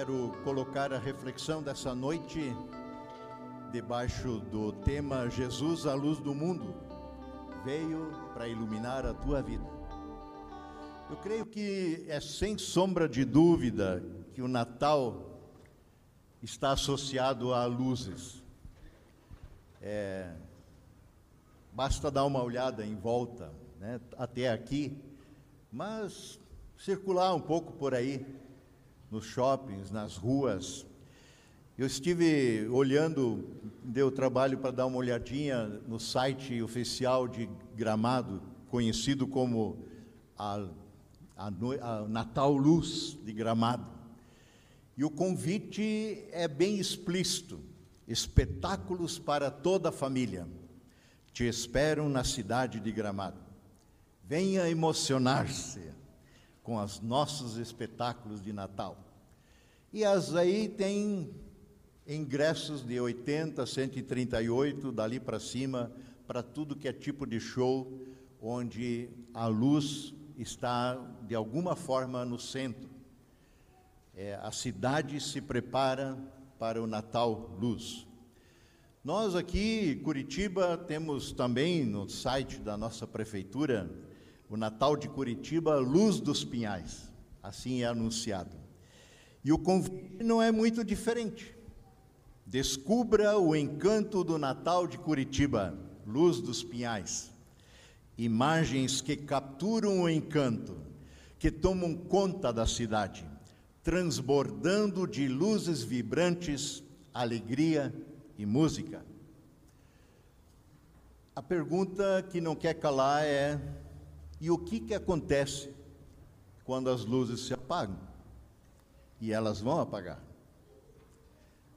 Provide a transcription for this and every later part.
Quero colocar a reflexão dessa noite debaixo do tema Jesus, a luz do mundo, veio para iluminar a tua vida. Eu creio que é sem sombra de dúvida que o Natal está associado a luzes. É, basta dar uma olhada em volta, né, até aqui, mas circular um pouco por aí, nos shoppings, nas ruas. Eu estive olhando, deu trabalho para dar uma olhadinha no site oficial de Gramado, conhecido como a, a, a Natal Luz de Gramado. E o convite é bem explícito: espetáculos para toda a família. Te esperam na cidade de Gramado. Venha emocionar-se com os nossos espetáculos de Natal. E as aí tem ingressos de 80, 138, dali para cima, para tudo que é tipo de show, onde a luz está de alguma forma no centro. É, a cidade se prepara para o Natal Luz. Nós aqui, Curitiba, temos também no site da nossa prefeitura o Natal de Curitiba, Luz dos Pinhais. Assim é anunciado. E o convite não é muito diferente. Descubra o encanto do Natal de Curitiba, Luz dos Pinhais. Imagens que capturam o encanto, que tomam conta da cidade, transbordando de luzes vibrantes, alegria e música. A pergunta que não quer calar é: e o que, que acontece quando as luzes se apagam? E elas vão apagar.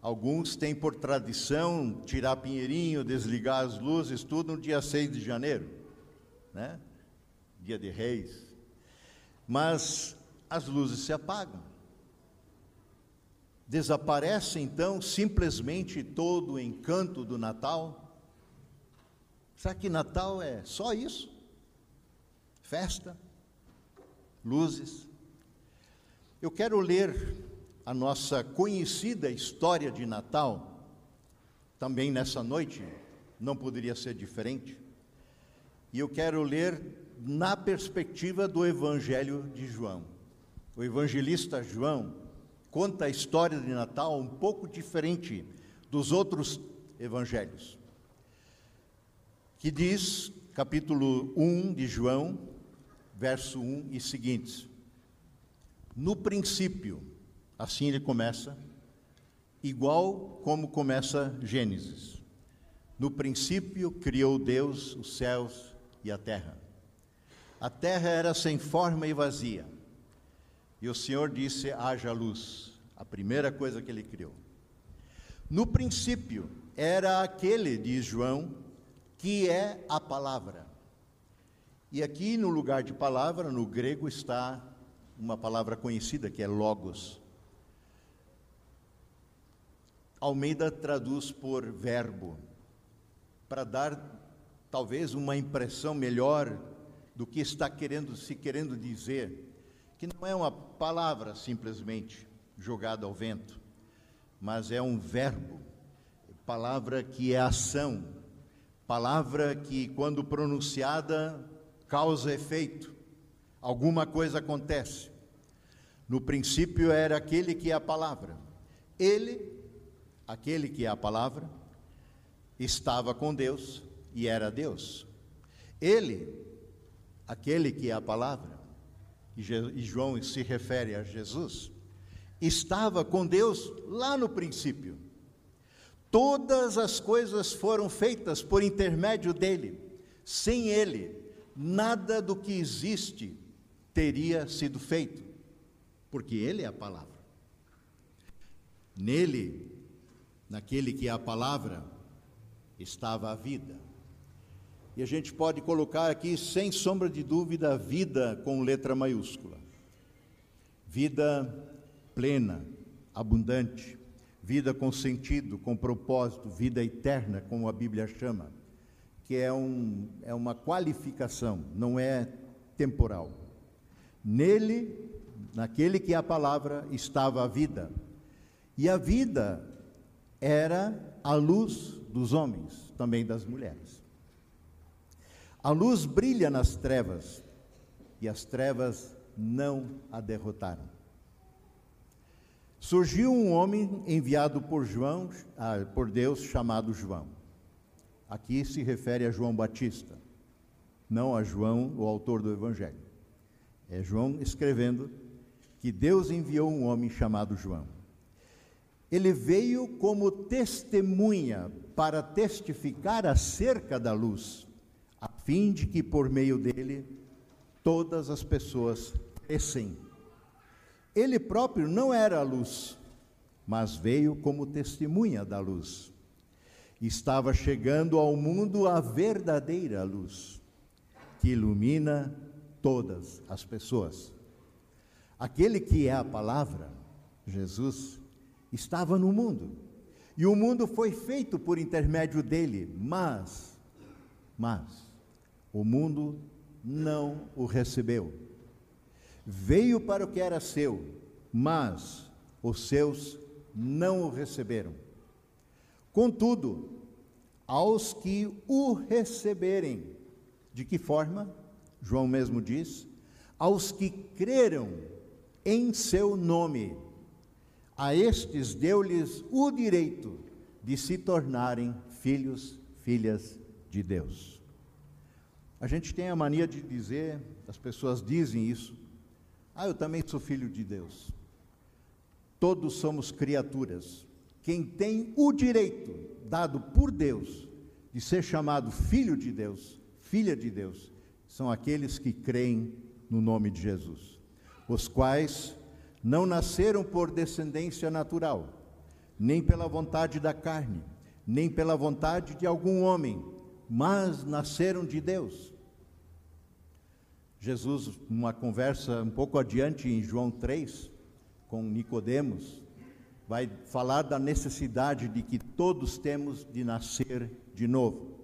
Alguns têm por tradição tirar pinheirinho, desligar as luzes, tudo no dia 6 de janeiro, né? Dia de Reis. Mas as luzes se apagam. Desaparece então simplesmente todo o encanto do Natal? Será que Natal é só isso? Festa, luzes. Eu quero ler a nossa conhecida história de Natal, também nessa noite, não poderia ser diferente. E eu quero ler na perspectiva do Evangelho de João. O evangelista João conta a história de Natal um pouco diferente dos outros evangelhos. Que diz, capítulo 1 de João, verso 1 e seguintes. No princípio, assim ele começa, igual como começa Gênesis. No princípio criou Deus os céus e a terra. A terra era sem forma e vazia. E o Senhor disse: haja luz. A primeira coisa que ele criou. No princípio era aquele, diz João, que é a palavra. E aqui no lugar de palavra, no grego, está uma palavra conhecida que é logos. Almeida traduz por verbo, para dar talvez uma impressão melhor do que está querendo se querendo dizer, que não é uma palavra simplesmente jogada ao vento, mas é um verbo, palavra que é ação, palavra que quando pronunciada causa efeito, alguma coisa acontece. No princípio era aquele que é a palavra. Ele, aquele que é a palavra, estava com Deus e era Deus. Ele, aquele que é a palavra, e João se refere a Jesus, estava com Deus lá no princípio. Todas as coisas foram feitas por intermédio dele. Sem ele, nada do que existe teria sido feito, porque Ele é a palavra. Nele, naquele que é a palavra, estava a vida. E a gente pode colocar aqui, sem sombra de dúvida, vida com letra maiúscula. Vida plena, abundante, vida com sentido, com propósito, vida eterna, como a Bíblia chama que é, um, é uma qualificação, não é temporal. Nele, naquele que é a palavra, estava a vida, E a vida era a luz dos homens, também das mulheres. A luz brilha nas trevas, e as trevas não a derrotaram. Surgiu um homem enviado por João, ah, por Deus, chamado João. Aqui se refere a João Batista, não a João, o autor do Evangelho. É João escrevendo que Deus enviou um homem chamado João. Ele veio como testemunha para testificar acerca da luz, a fim de que por meio dele todas as pessoas crescem. Ele próprio não era a luz, mas veio como testemunha da luz. Estava chegando ao mundo a verdadeira luz, que ilumina todas as pessoas. Aquele que é a palavra, Jesus, estava no mundo. E o mundo foi feito por intermédio dele, mas, mas, o mundo não o recebeu. Veio para o que era seu, mas os seus não o receberam. Contudo, aos que o receberem, de que forma? João mesmo diz: aos que creram em seu nome a estes deu-lhes o direito de se tornarem filhos, filhas de Deus. A gente tem a mania de dizer, as pessoas dizem isso, ah, eu também sou filho de Deus. Todos somos criaturas. Quem tem o direito dado por Deus de ser chamado filho de Deus, filha de Deus, são aqueles que creem no nome de Jesus, os quais não nasceram por descendência natural, nem pela vontade da carne, nem pela vontade de algum homem, mas nasceram de Deus. Jesus, numa conversa um pouco adiante em João 3, com Nicodemos, vai falar da necessidade de que todos temos de nascer de novo.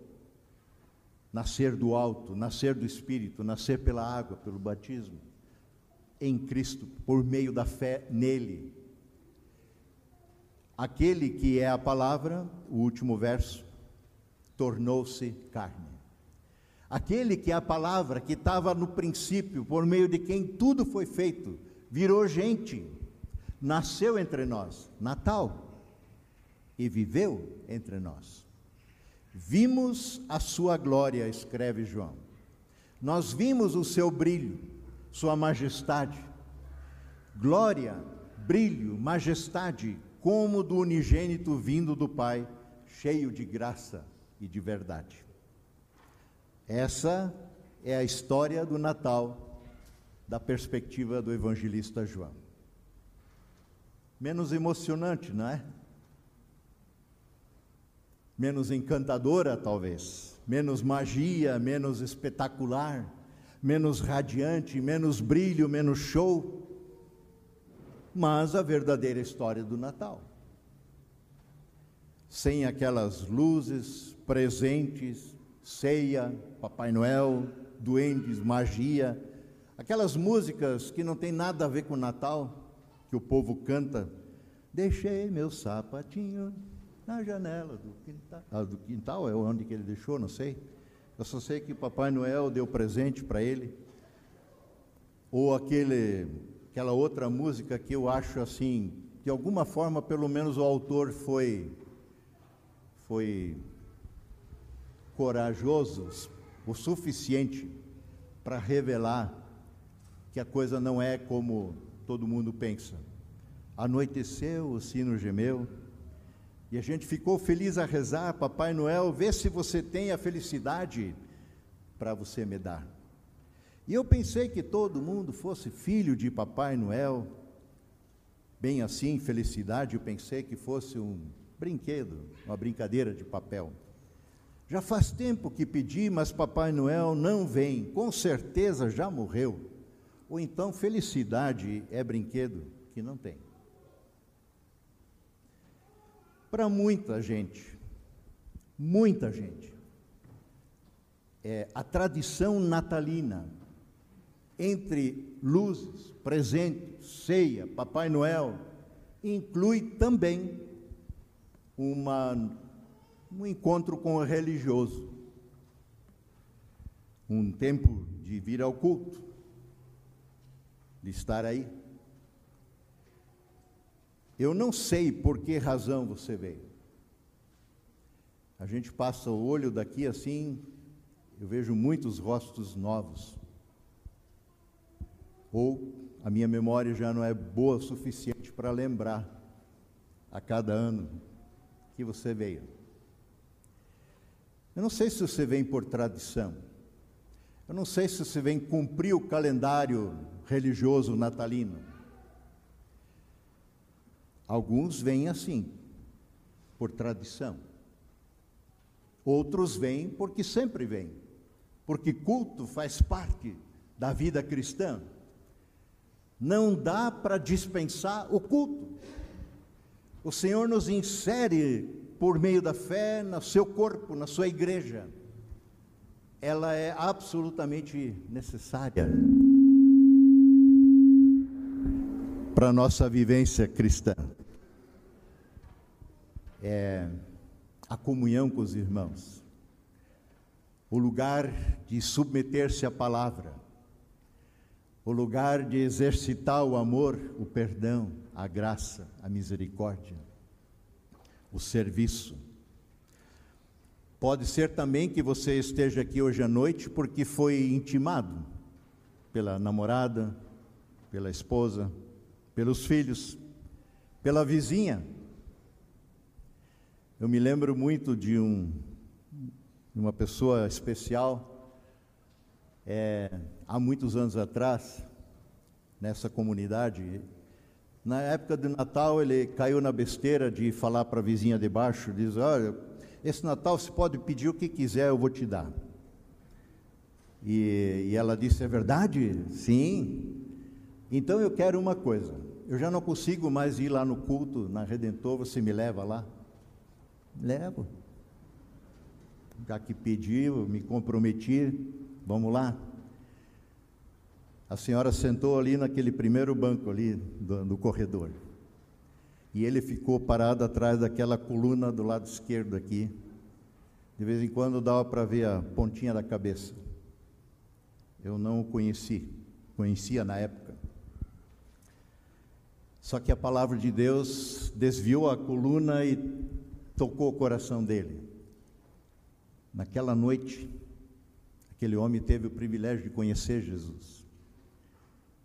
Nascer do alto, nascer do espírito, nascer pela água, pelo batismo em Cristo, por meio da fé nele. Aquele que é a palavra, o último verso, tornou-se carne. Aquele que é a palavra, que estava no princípio, por meio de quem tudo foi feito, virou gente, nasceu entre nós, Natal, e viveu entre nós. Vimos a sua glória, escreve João. Nós vimos o seu brilho sua majestade. Glória, brilho, majestade, como do unigênito vindo do Pai, cheio de graça e de verdade. Essa é a história do Natal da perspectiva do evangelista João. Menos emocionante, não é? Menos encantadora, talvez. Menos magia, menos espetacular menos radiante, menos brilho, menos show, mas a verdadeira história do Natal. Sem aquelas luzes, presentes, ceia, Papai Noel, duendes, magia, aquelas músicas que não tem nada a ver com o Natal, que o povo canta. Deixei meu sapatinho na janela do quintal. Ah, do quintal é onde que ele deixou, não sei. Eu só sei que Papai Noel deu presente para ele. Ou aquele, aquela outra música que eu acho assim, de alguma forma, pelo menos o autor foi, foi corajoso o suficiente para revelar que a coisa não é como todo mundo pensa. Anoiteceu, o sino gemeu, e a gente ficou feliz a rezar, Papai Noel, vê se você tem a felicidade para você me dar. E eu pensei que todo mundo fosse filho de Papai Noel, bem assim, felicidade, eu pensei que fosse um brinquedo, uma brincadeira de papel. Já faz tempo que pedi, mas Papai Noel não vem, com certeza já morreu. Ou então felicidade é brinquedo que não tem. Para muita gente, muita gente, é, a tradição natalina, entre luzes, presentes, ceia, Papai Noel, inclui também uma, um encontro com o religioso, um tempo de vir ao culto, de estar aí. Eu não sei por que razão você veio. A gente passa o olho daqui assim, eu vejo muitos rostos novos. Ou a minha memória já não é boa o suficiente para lembrar a cada ano que você veio. Eu não sei se você vem por tradição. Eu não sei se você vem cumprir o calendário religioso natalino. Alguns vêm assim, por tradição. Outros vêm porque sempre vêm, porque culto faz parte da vida cristã. Não dá para dispensar o culto. O Senhor nos insere por meio da fé no seu corpo, na sua igreja. Ela é absolutamente necessária para a nossa vivência cristã. É a comunhão com os irmãos, o lugar de submeter-se à palavra o lugar de exercitar o amor, o perdão, a graça, a misericórdia, o serviço. Pode ser também que você esteja aqui hoje à noite porque foi intimado pela namorada, pela esposa, pelos filhos, pela vizinha. Eu me lembro muito de um, uma pessoa especial. É, há muitos anos atrás, nessa comunidade. Na época de Natal, ele caiu na besteira de falar para a vizinha de baixo, diz, olha, esse Natal você pode pedir o que quiser, eu vou te dar. E, e ela disse, é verdade? Sim. Então eu quero uma coisa, eu já não consigo mais ir lá no culto, na Redentor, você me leva lá? Levo. Já que pediu, me comprometi, vamos lá. A senhora sentou ali naquele primeiro banco ali do, do corredor. E ele ficou parado atrás daquela coluna do lado esquerdo aqui. De vez em quando dava para ver a pontinha da cabeça. Eu não o conheci, conhecia na época. Só que a palavra de Deus desviou a coluna e tocou o coração dele. Naquela noite, aquele homem teve o privilégio de conhecer Jesus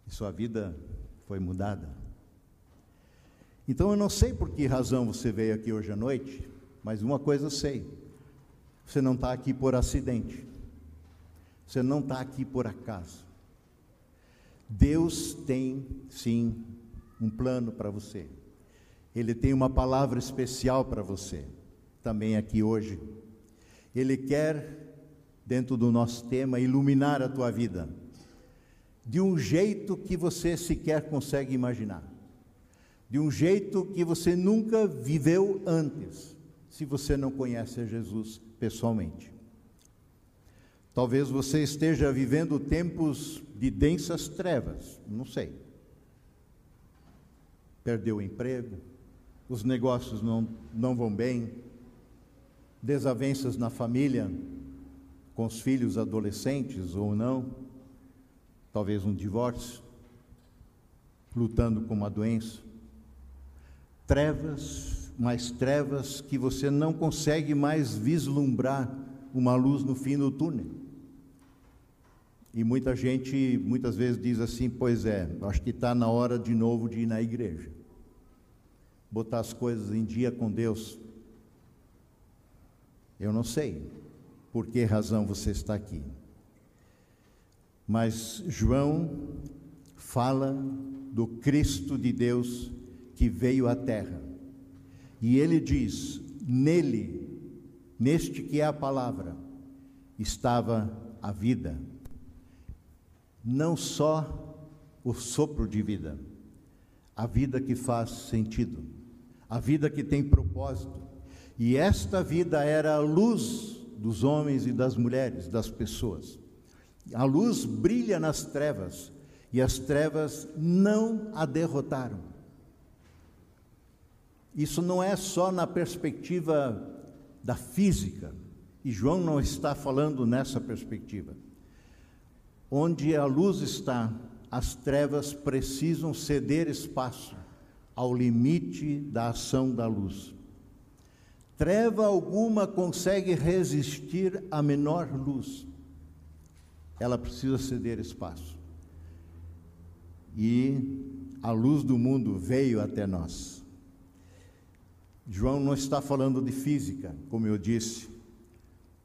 e sua vida foi mudada. Então eu não sei por que razão você veio aqui hoje à noite, mas uma coisa eu sei: você não está aqui por acidente, você não está aqui por acaso. Deus tem sim um plano para você, Ele tem uma palavra especial para você, também aqui hoje. Ele quer, dentro do nosso tema, iluminar a tua vida de um jeito que você sequer consegue imaginar, de um jeito que você nunca viveu antes, se você não conhece Jesus pessoalmente. Talvez você esteja vivendo tempos de densas trevas, não sei. Perdeu o emprego, os negócios não, não vão bem, desavenças na família, com os filhos adolescentes ou não talvez um divórcio, lutando com uma doença. Trevas, mais trevas que você não consegue mais vislumbrar uma luz no fim do túnel. E muita gente muitas vezes diz assim: pois é, acho que está na hora de novo de ir na igreja, botar as coisas em dia com Deus. Eu não sei por que razão você está aqui. Mas João fala do Cristo de Deus que veio à terra. E ele diz: nele, neste que é a palavra, estava a vida. Não só o sopro de vida, a vida que faz sentido, a vida que tem propósito. E esta vida era a luz dos homens e das mulheres, das pessoas. A luz brilha nas trevas e as trevas não a derrotaram. Isso não é só na perspectiva da física, e João não está falando nessa perspectiva. Onde a luz está, as trevas precisam ceder espaço ao limite da ação da luz. Treva alguma consegue resistir à menor luz. Ela precisa ceder espaço. E a luz do mundo veio até nós. João não está falando de física, como eu disse.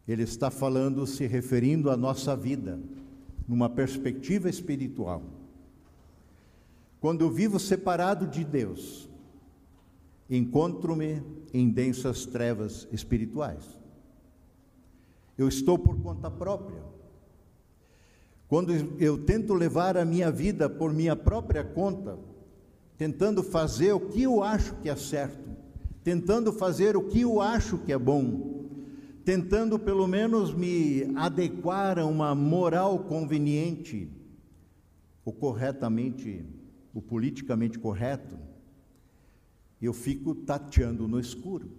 Ele está falando, se referindo à nossa vida, numa perspectiva espiritual. Quando eu vivo separado de Deus, encontro-me em densas trevas espirituais. Eu estou por conta própria. Quando eu tento levar a minha vida por minha própria conta, tentando fazer o que eu acho que é certo, tentando fazer o que eu acho que é bom, tentando pelo menos me adequar a uma moral conveniente, o corretamente, o politicamente correto, eu fico tateando no escuro,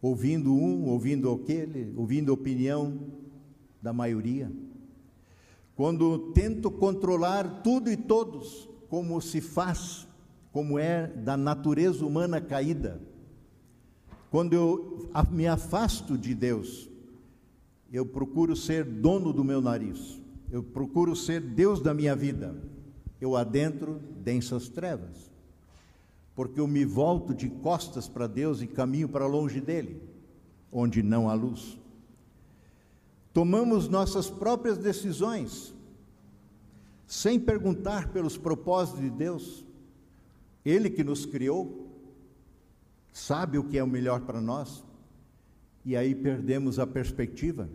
ouvindo um, ouvindo aquele, ouvindo a opinião da maioria. Quando tento controlar tudo e todos, como se faz, como é da natureza humana caída. Quando eu me afasto de Deus, eu procuro ser dono do meu nariz, eu procuro ser Deus da minha vida, eu adentro densas trevas porque eu me volto de costas para Deus e caminho para longe dele, onde não há luz. Tomamos nossas próprias decisões, sem perguntar pelos propósitos de Deus. Ele que nos criou, sabe o que é o melhor para nós, e aí perdemos a perspectiva,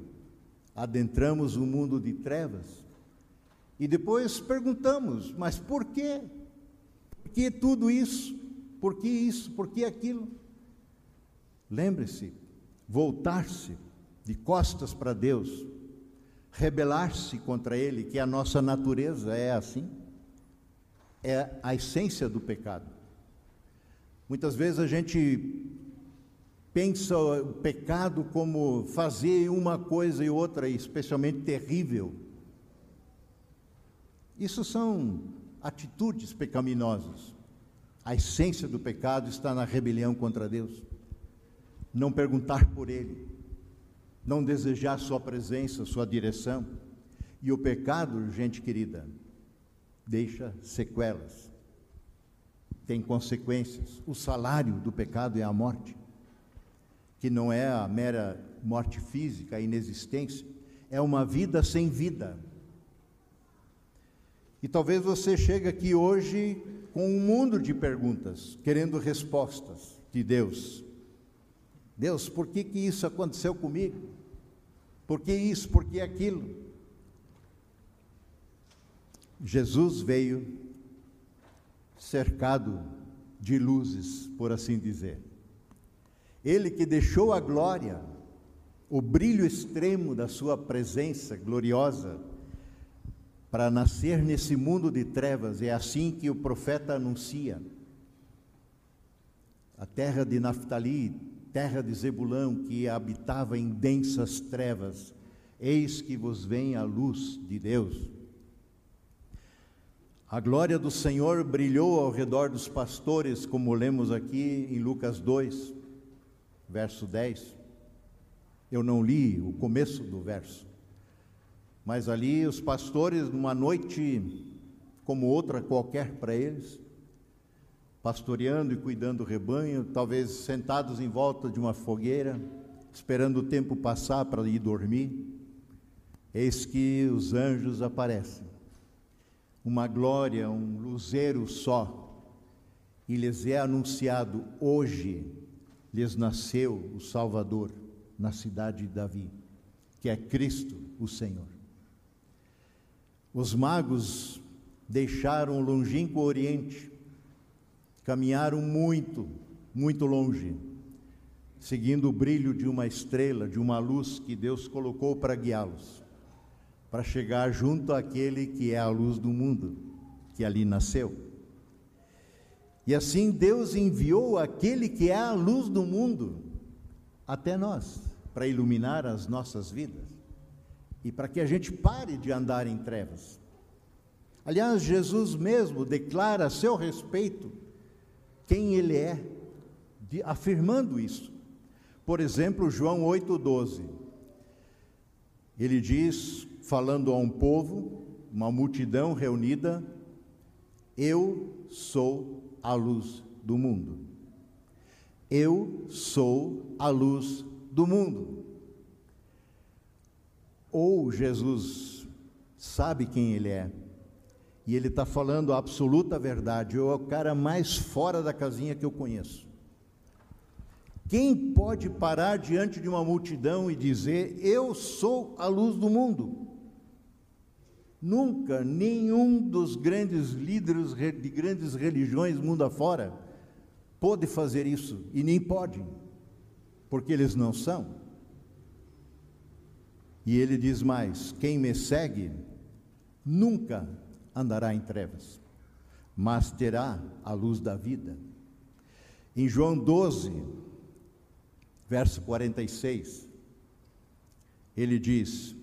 adentramos o um mundo de trevas, e depois perguntamos: mas por quê? Por que tudo isso? Por que isso? Por que aquilo? Lembre-se, voltar-se de costas para Deus, rebelar-se contra Ele, que a nossa natureza é assim, é a essência do pecado. Muitas vezes a gente pensa o pecado como fazer uma coisa e outra, especialmente terrível. Isso são atitudes pecaminosas. A essência do pecado está na rebelião contra Deus. Não perguntar por Ele, não desejar Sua presença, Sua direção. E o pecado, gente querida, deixa sequelas, tem consequências. O salário do pecado é a morte, que não é a mera morte física, a inexistência, é uma vida sem vida. E talvez você chegue aqui hoje com um mundo de perguntas, querendo respostas de Deus. Deus, por que, que isso aconteceu comigo? Por que isso? Por que aquilo? Jesus veio cercado de luzes, por assim dizer. Ele que deixou a glória, o brilho extremo da sua presença gloriosa, para nascer nesse mundo de trevas. É assim que o profeta anuncia. A terra de Naftali, terra de Zebulão, que habitava em densas trevas, eis que vos vem a luz de Deus. A glória do Senhor brilhou ao redor dos pastores, como lemos aqui em Lucas 2, verso 10. Eu não li o começo do verso. Mas ali os pastores, numa noite como outra qualquer para eles, pastoreando e cuidando do rebanho, talvez sentados em volta de uma fogueira, esperando o tempo passar para ir dormir, eis que os anjos aparecem. Uma glória, um luzeiro só, e lhes é anunciado: hoje lhes nasceu o Salvador na cidade de Davi, que é Cristo, o Senhor. Os magos deixaram o longínquo Oriente, caminharam muito, muito longe, seguindo o brilho de uma estrela, de uma luz que Deus colocou para guiá-los, para chegar junto àquele que é a luz do mundo, que ali nasceu. E assim Deus enviou aquele que é a luz do mundo até nós, para iluminar as nossas vidas e para que a gente pare de andar em trevas. Aliás, Jesus mesmo declara a seu respeito quem ele é, de, afirmando isso. Por exemplo, João 8,12. Ele diz, falando a um povo, uma multidão reunida: Eu sou a luz do mundo. Eu sou a luz do mundo. Ou Jesus sabe quem ele é, e ele está falando a absoluta verdade, ou é o cara mais fora da casinha que eu conheço. Quem pode parar diante de uma multidão e dizer: Eu sou a luz do mundo? Nunca nenhum dos grandes líderes de grandes religiões mundo afora pôde fazer isso, e nem podem, porque eles não são. E ele diz mais: quem me segue nunca andará em trevas, mas terá a luz da vida. Em João 12, verso 46, ele diz: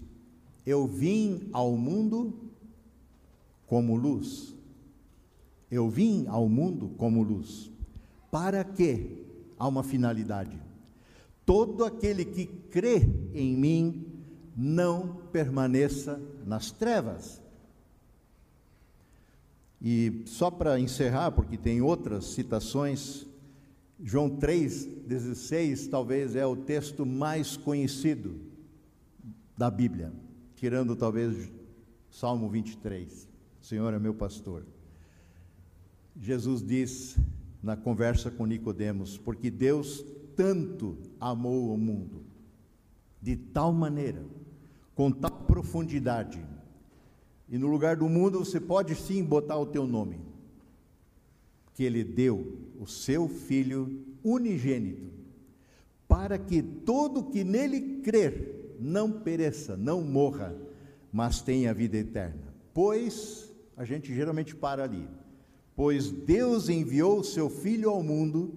Eu vim ao mundo como luz. Eu vim ao mundo como luz. Para quê? Há uma finalidade. Todo aquele que crê em mim não permaneça nas trevas. E só para encerrar, porque tem outras citações, João 3,16 talvez é o texto mais conhecido da Bíblia, tirando talvez Salmo 23. O Senhor é meu pastor. Jesus diz na conversa com Nicodemos, porque Deus tanto amou o mundo, de tal maneira, com tal profundidade, e no lugar do mundo você pode sim botar o teu nome. Que ele deu o seu filho unigênito, para que todo que nele crer não pereça, não morra, mas tenha vida eterna. Pois, a gente geralmente para ali. Pois Deus enviou o seu filho ao mundo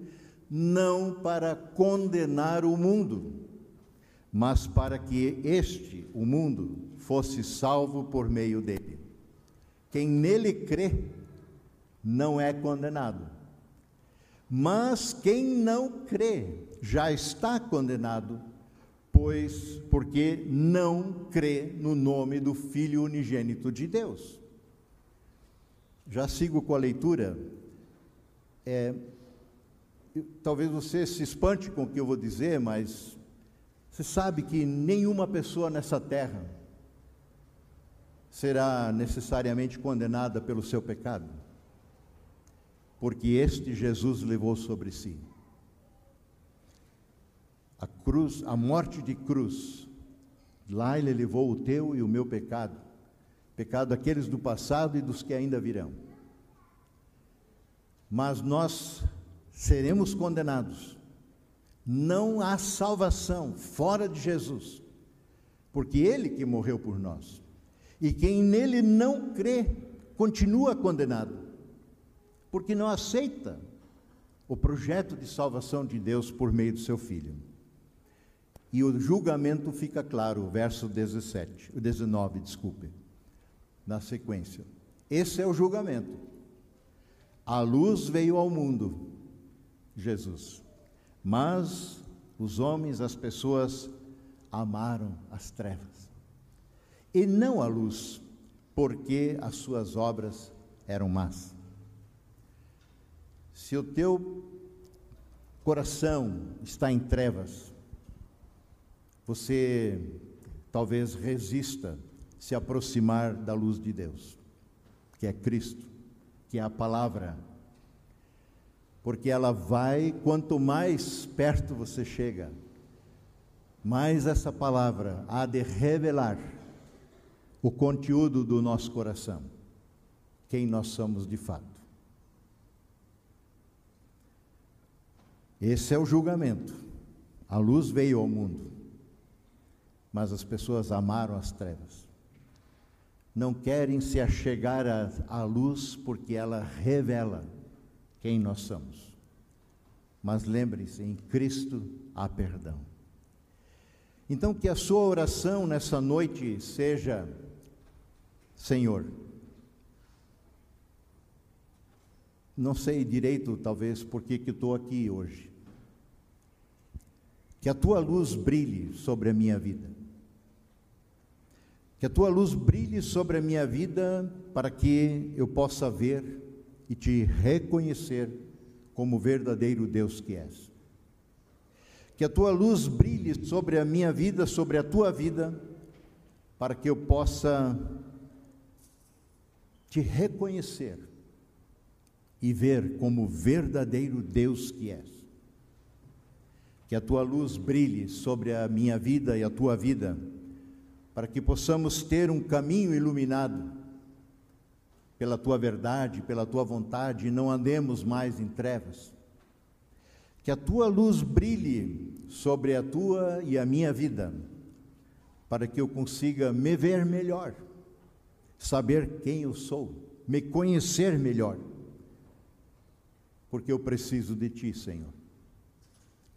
não para condenar o mundo, mas para que este, o mundo, fosse salvo por meio dele. Quem nele crê não é condenado. Mas quem não crê já está condenado, pois porque não crê no nome do Filho unigênito de Deus. Já sigo com a leitura. É, talvez você se espante com o que eu vou dizer, mas você sabe que nenhuma pessoa nessa terra será necessariamente condenada pelo seu pecado, porque este Jesus levou sobre si. A cruz, a morte de cruz, lá ele levou o teu e o meu pecado, pecado daqueles do passado e dos que ainda virão. Mas nós seremos condenados. Não há salvação fora de Jesus, porque ele que morreu por nós. E quem nele não crê, continua condenado, porque não aceita o projeto de salvação de Deus por meio do seu filho. E o julgamento fica claro, verso 17, 19, desculpe, na sequência. Esse é o julgamento. A luz veio ao mundo, Jesus, mas os homens, as pessoas, amaram as trevas e não a luz, porque as suas obras eram más. Se o teu coração está em trevas, você talvez resista se aproximar da luz de Deus, que é Cristo, que é a palavra. Porque ela vai, quanto mais perto você chega, mais essa palavra há de revelar o conteúdo do nosso coração, quem nós somos de fato. Esse é o julgamento. A luz veio ao mundo, mas as pessoas amaram as trevas. Não querem se achegar à, luz porque ela revela quem nós somos. Mas lembre-se, em Cristo há perdão. Então, que a sua oração nessa noite seja: Senhor, não sei direito, talvez, por que estou aqui hoje. Que a tua luz brilhe sobre a minha vida. Que a tua luz brilhe sobre a minha vida para que eu possa ver e te reconhecer como verdadeiro Deus que és. Que a tua luz brilhe sobre a minha vida, sobre a tua vida, para que eu possa te reconhecer e ver como verdadeiro Deus que és. Que a tua luz brilhe sobre a minha vida e a tua vida, para que possamos ter um caminho iluminado pela tua verdade, pela tua vontade, e não andemos mais em trevas. Que a tua luz brilhe sobre a tua e a minha vida, para que eu consiga me ver melhor, saber quem eu sou, me conhecer melhor, porque eu preciso de ti, Senhor.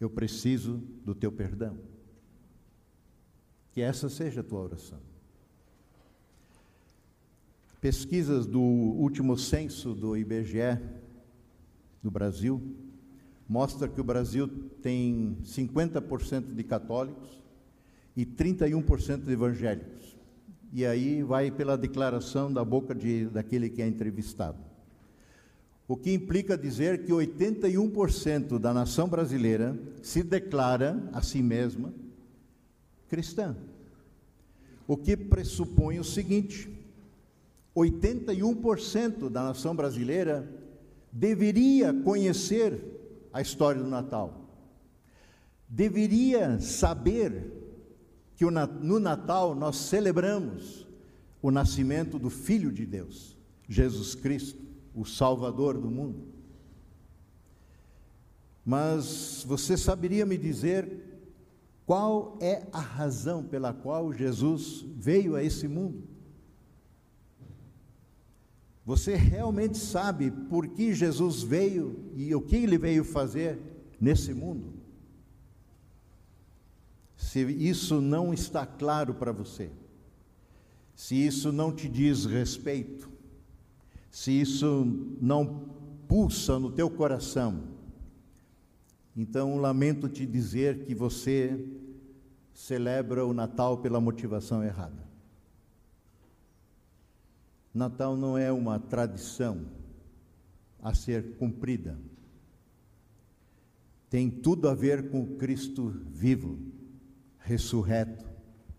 Eu preciso do teu perdão. Que essa seja a tua oração. Pesquisas do último censo do IBGE no Brasil mostra que o Brasil tem 50% de católicos e 31% de evangélicos. E aí vai pela declaração da boca de, daquele que é entrevistado. O que implica dizer que 81% da nação brasileira se declara a si mesma cristã. O que pressupõe o seguinte: 81% da nação brasileira deveria conhecer a história do Natal. Deveria saber que no Natal nós celebramos o nascimento do Filho de Deus, Jesus Cristo, o Salvador do mundo. Mas você saberia me dizer qual é a razão pela qual Jesus veio a esse mundo? Você realmente sabe por que Jesus veio e o que ele veio fazer nesse mundo? Se isso não está claro para você, se isso não te diz respeito, se isso não pulsa no teu coração, então lamento te dizer que você celebra o Natal pela motivação errada. Natal não é uma tradição a ser cumprida. Tem tudo a ver com Cristo vivo, ressurreto,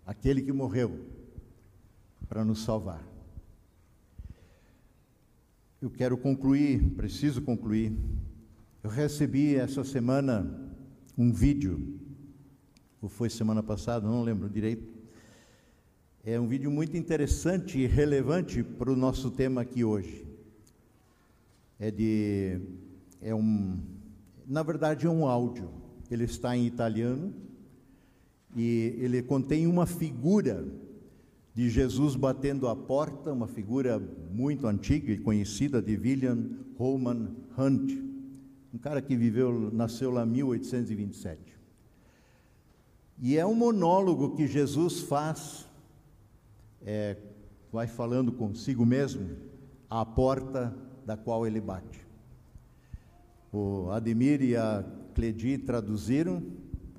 aquele que morreu para nos salvar. Eu quero concluir, preciso concluir. Eu recebi essa semana um vídeo, ou foi semana passada, não lembro direito, é um vídeo muito interessante e relevante para o nosso tema aqui hoje. É de é um na verdade é um áudio. Ele está em italiano e ele contém uma figura de Jesus batendo a porta, uma figura muito antiga e conhecida de William Holman Hunt, um cara que viveu, nasceu lá em 1827. E é um monólogo que Jesus faz é, vai falando consigo mesmo à porta da qual ele bate. O Ademir e a Cledi traduziram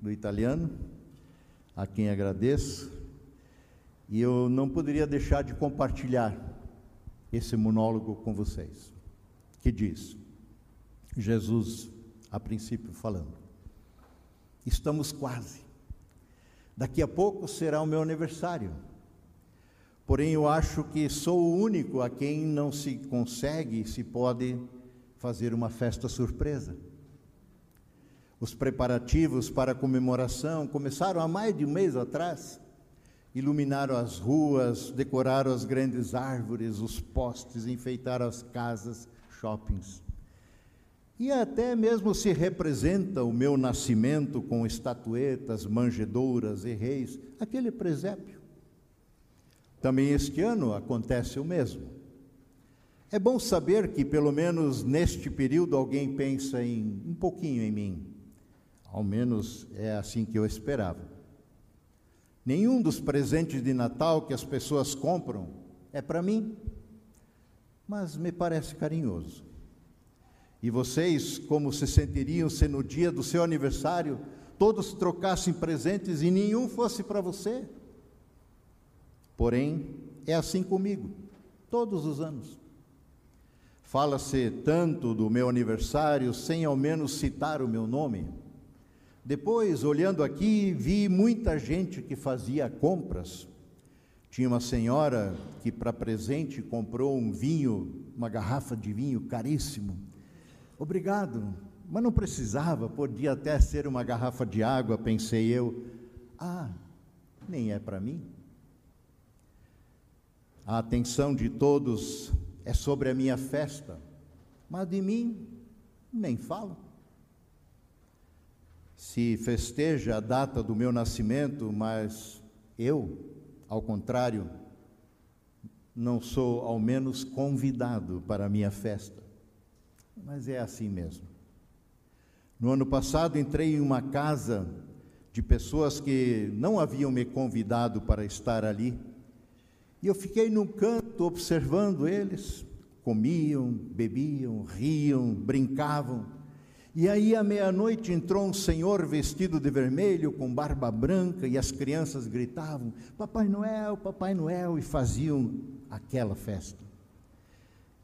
do italiano, a quem agradeço, e eu não poderia deixar de compartilhar esse monólogo com vocês, que diz: Jesus, a princípio, falando, estamos quase, daqui a pouco será o meu aniversário Porém, eu acho que sou o único a quem não se consegue, se pode fazer uma festa surpresa. Os preparativos para a comemoração começaram há mais de um mês atrás. Iluminaram as ruas, decoraram as grandes árvores, os postes, enfeitaram as casas, shoppings. E até mesmo se representa o meu nascimento com estatuetas, manjedouras e reis, aquele presépio. Também este ano acontece o mesmo. É bom saber que, pelo menos neste período, alguém pensa em um pouquinho em mim. Ao menos é assim que eu esperava. Nenhum dos presentes de Natal que as pessoas compram é para mim, mas me parece carinhoso. E vocês, como se sentiriam se no dia do seu aniversário todos trocassem presentes e nenhum fosse para você? Porém, é assim comigo, todos os anos. Fala-se tanto do meu aniversário sem ao menos citar o meu nome. Depois, olhando aqui, vi muita gente que fazia compras. Tinha uma senhora que, para presente, comprou um vinho, uma garrafa de vinho caríssimo. Obrigado, mas não precisava, podia até ser uma garrafa de água, pensei eu. Ah, nem é para mim. A atenção de todos é sobre a minha festa, mas de mim nem falo. Se festeja a data do meu nascimento, mas eu, ao contrário, não sou ao menos convidado para a minha festa. Mas é assim mesmo. No ano passado entrei em uma casa de pessoas que não haviam me convidado para estar ali e eu fiquei num canto observando eles. Comiam, bebiam, riam, brincavam. E aí, à meia-noite, entrou um senhor vestido de vermelho, com barba branca, e as crianças gritavam: Papai Noel, Papai Noel, e faziam aquela festa.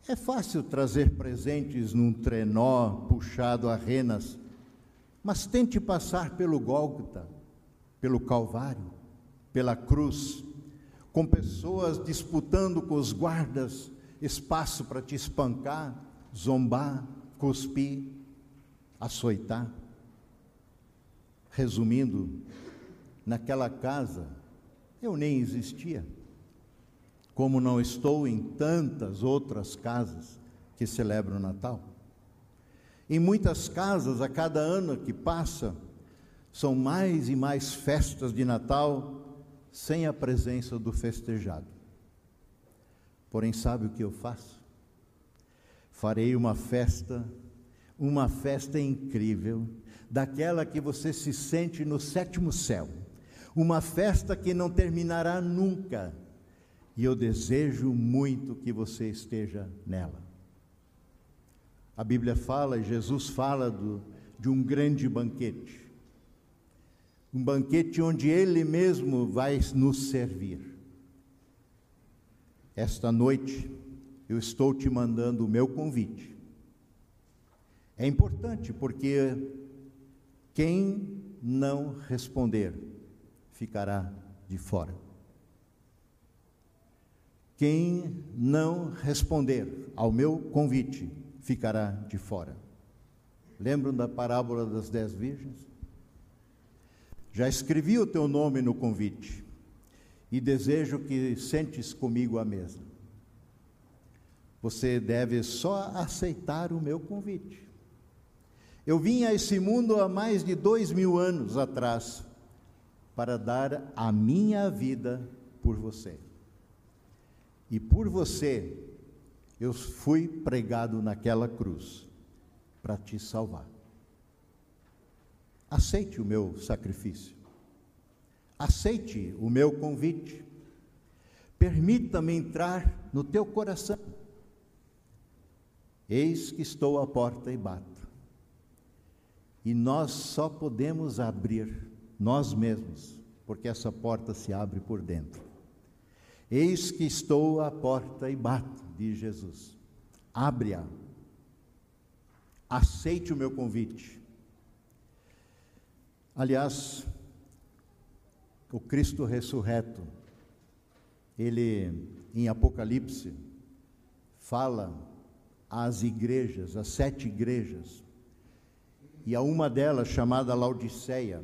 É fácil trazer presentes num trenó puxado a renas, mas tente passar pelo Gólgota, pelo Calvário, pela cruz, com pessoas disputando com os guardas espaço para te espancar, zombar, cuspir, açoitar. Resumindo, naquela casa eu nem existia, como não estou em tantas outras casas que celebram o Natal. Em muitas casas, a cada ano que passa, são mais e mais festas de Natal sem a presença do festejado. Porém, sabe o que eu faço? Farei uma festa, uma festa incrível, daquela que você se sente no sétimo céu, uma festa que não terminará nunca, e eu desejo muito que você esteja nela. A Bíblia fala, Jesus fala do, de um grande banquete um banquete onde Ele mesmo vai nos servir. Esta noite eu estou te mandando o meu convite. É importante porque quem não responder ficará de fora. Quem não responder ao meu convite ficará de fora. Lembram da parábola das dez virgens? Já escrevi o teu nome no convite e desejo que sentes comigo à mesa. Você deve só aceitar o meu convite. Eu vim a esse mundo há mais de dois mil anos atrás para dar a minha vida por você. E por você eu fui pregado naquela cruz para te salvar. Aceite o meu sacrifício. Aceite o meu convite. Permita-me entrar no teu coração. Eis que estou à porta e bato. E nós só podemos abrir nós mesmos, porque essa porta se abre por dentro. Eis que estou à porta e bato, diz Jesus. Abre-a. Aceite o meu convite. Aliás, o Cristo ressurreto, ele em Apocalipse fala às igrejas, às sete igrejas, e a uma delas, chamada Laodiceia,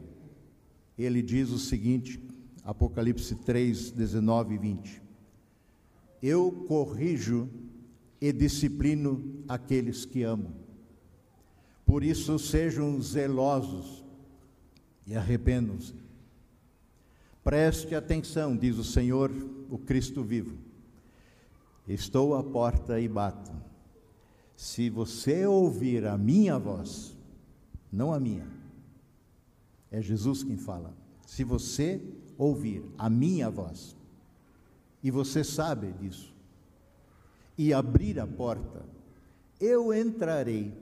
ele diz o seguinte, Apocalipse 3, 19 e 20: Eu corrijo e disciplino aqueles que amo. Por isso sejam zelosos e arrependam-se. Preste atenção, diz o Senhor, o Cristo vivo. Estou à porta e bato. Se você ouvir a minha voz, não a minha, é Jesus quem fala. Se você ouvir a minha voz, e você sabe disso, e abrir a porta, eu entrarei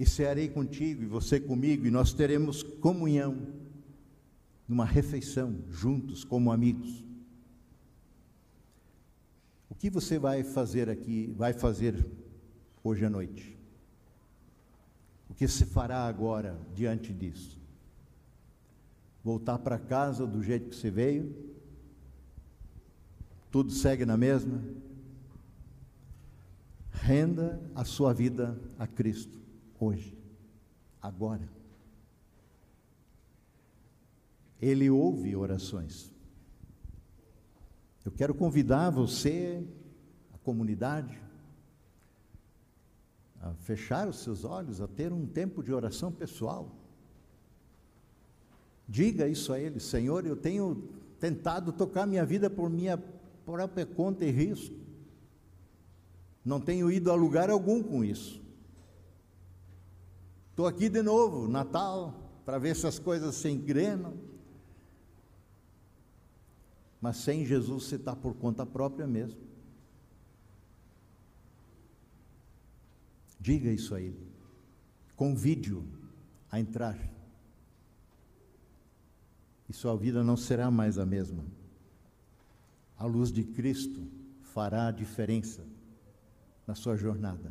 e cearei contigo, e você comigo, e nós teremos comunhão, numa refeição, juntos, como amigos. O que você vai fazer aqui, vai fazer hoje à noite? O que se fará agora diante disso? Voltar para casa do jeito que você veio? Tudo segue na mesma? Renda a sua vida a Cristo hoje, agora. Ele ouve orações. Eu quero convidar você, a comunidade, a fechar os seus olhos, a ter um tempo de oração pessoal. Diga isso a Ele, Senhor, eu tenho tentado tocar minha vida por minha própria conta e risco. Não tenho ido a lugar algum com isso. Estou aqui de novo, Natal, para ver se as coisas se engrenam. Mas sem Jesus você está por conta própria mesmo. Diga isso a ele. Convide-o a entrar. E sua vida não será mais a mesma. A luz de Cristo fará a diferença na sua jornada.